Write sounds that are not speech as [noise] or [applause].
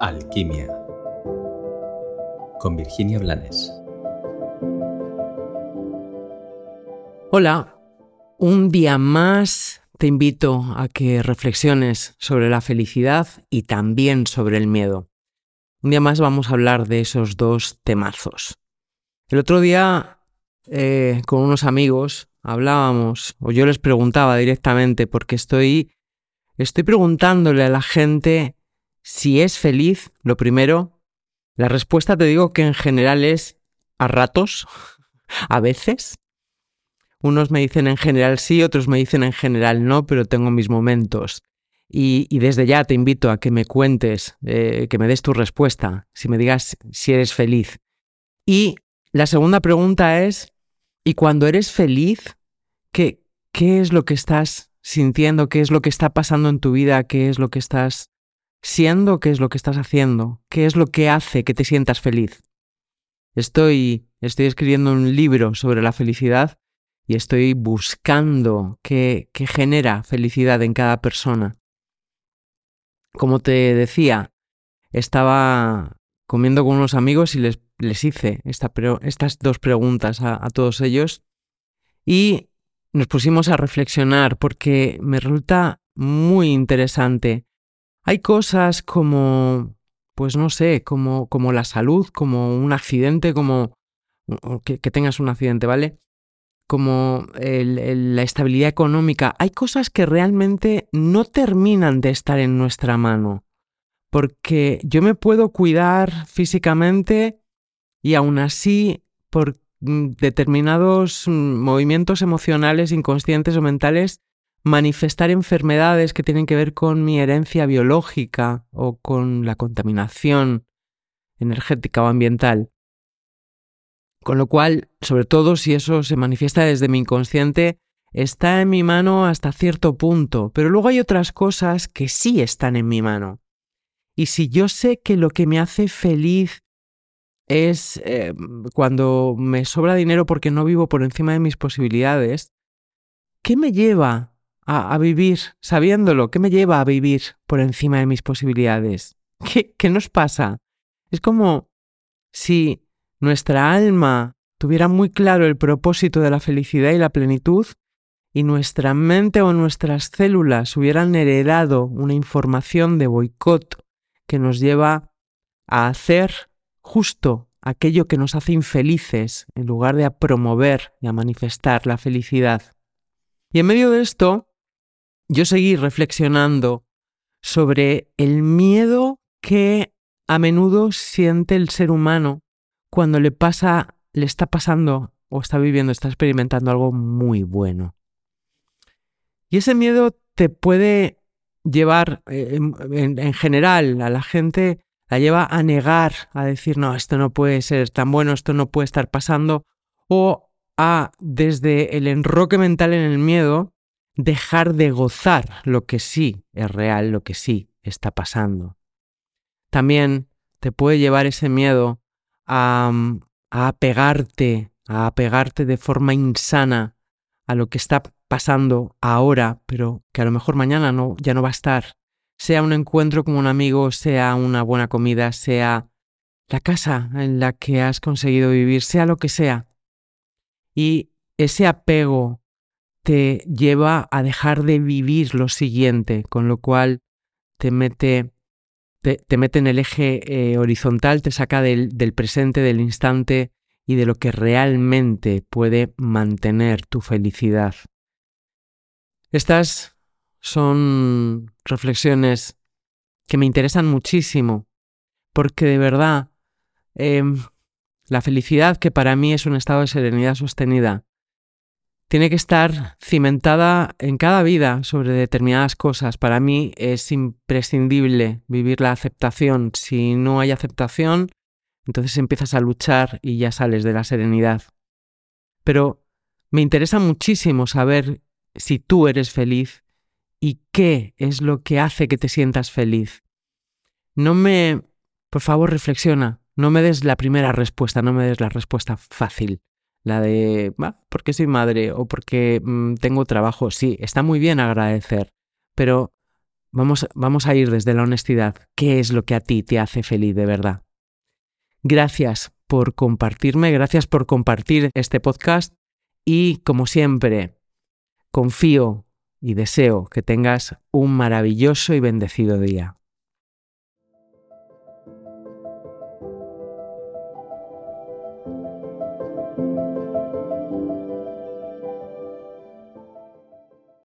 Alquimia con Virginia Blanes. Hola, un día más te invito a que reflexiones sobre la felicidad y también sobre el miedo. Un día más vamos a hablar de esos dos temazos. El otro día, eh, con unos amigos, hablábamos, o yo les preguntaba directamente, porque estoy, estoy preguntándole a la gente si es feliz, lo primero, la respuesta te digo que en general es a ratos, [laughs] a veces. Unos me dicen en general sí, otros me dicen en general no, pero tengo mis momentos. Y, desde ya te invito a que me cuentes, eh, que me des tu respuesta, si me digas si eres feliz. Y la segunda pregunta es, ¿y cuando eres feliz, qué, qué es lo que estás sintiendo? ¿Qué es lo que está pasando en tu vida? ¿Qué es lo que estás siendo qué es lo que estás haciendo, qué es lo que hace que te sientas feliz. Estoy, estoy escribiendo un libro sobre la felicidad y estoy buscando qué, qué genera felicidad en cada persona. Como te decía, estaba comiendo con unos amigos y les, les hice estas dos preguntas a todos ellos y nos pusimos a reflexionar porque me resulta muy interesante hay cosas como, pues no sé, como, como la salud, como un accidente, como que, tengas un accidente, ¿vale? Como la estabilidad económica. Hay cosas que realmente no terminan de estar en nuestra mano. Porque yo me puedo cuidar físicamente y aún así, por mm, determinados mm, movimientos emocionales, inconscientes o mentales, manifestar enfermedades que tienen que ver con mi herencia biológica o con la contaminación energética o ambiental. Con lo cual, sobre todo si eso se manifiesta desde mi inconsciente, está en mi mano hasta cierto punto, pero luego hay otras cosas que sí están en mi mano. Y si yo sé que lo que me hace feliz es eh, cuando me sobra dinero porque no vivo por encima de mis posibilidades, ¿qué me lleva a, vivir sabiéndolo? ¿Qué me lleva a vivir por encima de mis posibilidades? [laughs] ¿Qué, ¿Qué nos pasa? Es como si nuestra alma tuviera muy claro el propósito de la felicidad y la plenitud y nuestra mente o nuestras células hubieran heredado una información de boicot que nos lleva a hacer justo aquello que nos hace infelices en lugar de a promover y a manifestar la felicidad. Y en medio de esto, yo seguí reflexionando sobre el miedo que a menudo siente el ser humano cuando le pasa, le está pasando o está viviendo, está experimentando algo muy bueno. Y ese miedo te puede llevar, eh, en, general, a la gente la lleva a negar, a decir, no, esto no puede ser tan bueno, esto no puede estar pasando, o a, desde el enroque mental en el miedo, dejar de gozar lo que sí es real, lo que sí está pasando. También te puede llevar ese miedo a, mm, a apegarte, a apegarte de forma insana a lo que está pasando ahora, pero que a lo mejor mañana no, ya no va a estar. Sea un encuentro con un amigo, sea una buena comida, sea la casa en la que has conseguido vivir, sea lo que sea. Y ese apego te lleva a dejar de vivir lo siguiente, con lo cual te mete, te, mete en el eje eh, horizontal, te saca del, del presente, del instante y de lo que realmente puede mantener tu felicidad. Estas son reflexiones que me interesan muchísimo, porque de verdad em, la felicidad, que para mí es un estado de serenidad sostenida, tiene que estar cimentada en cada vida sobre determinadas cosas. Para mí es imprescindible vivir la aceptación. Si no hay aceptación, entonces empiezas a luchar y ya sales de la serenidad. Pero me interesa muchísimo saber si tú eres feliz y qué es lo que hace que te sientas feliz. No me... Por favor, reflexiona. No me des la primera respuesta, no me des la respuesta fácil. La de, porque soy madre o porque mm, tengo trabajo. Sí, está muy bien agradecer, pero Vamos, vamos a ir desde la honestidad. ¿Qué es lo que a ti te hace feliz de verdad? Gracias por compartirme, gracias por compartir este podcast y como siempre, confío y deseo que tengas un maravilloso y bendecido día.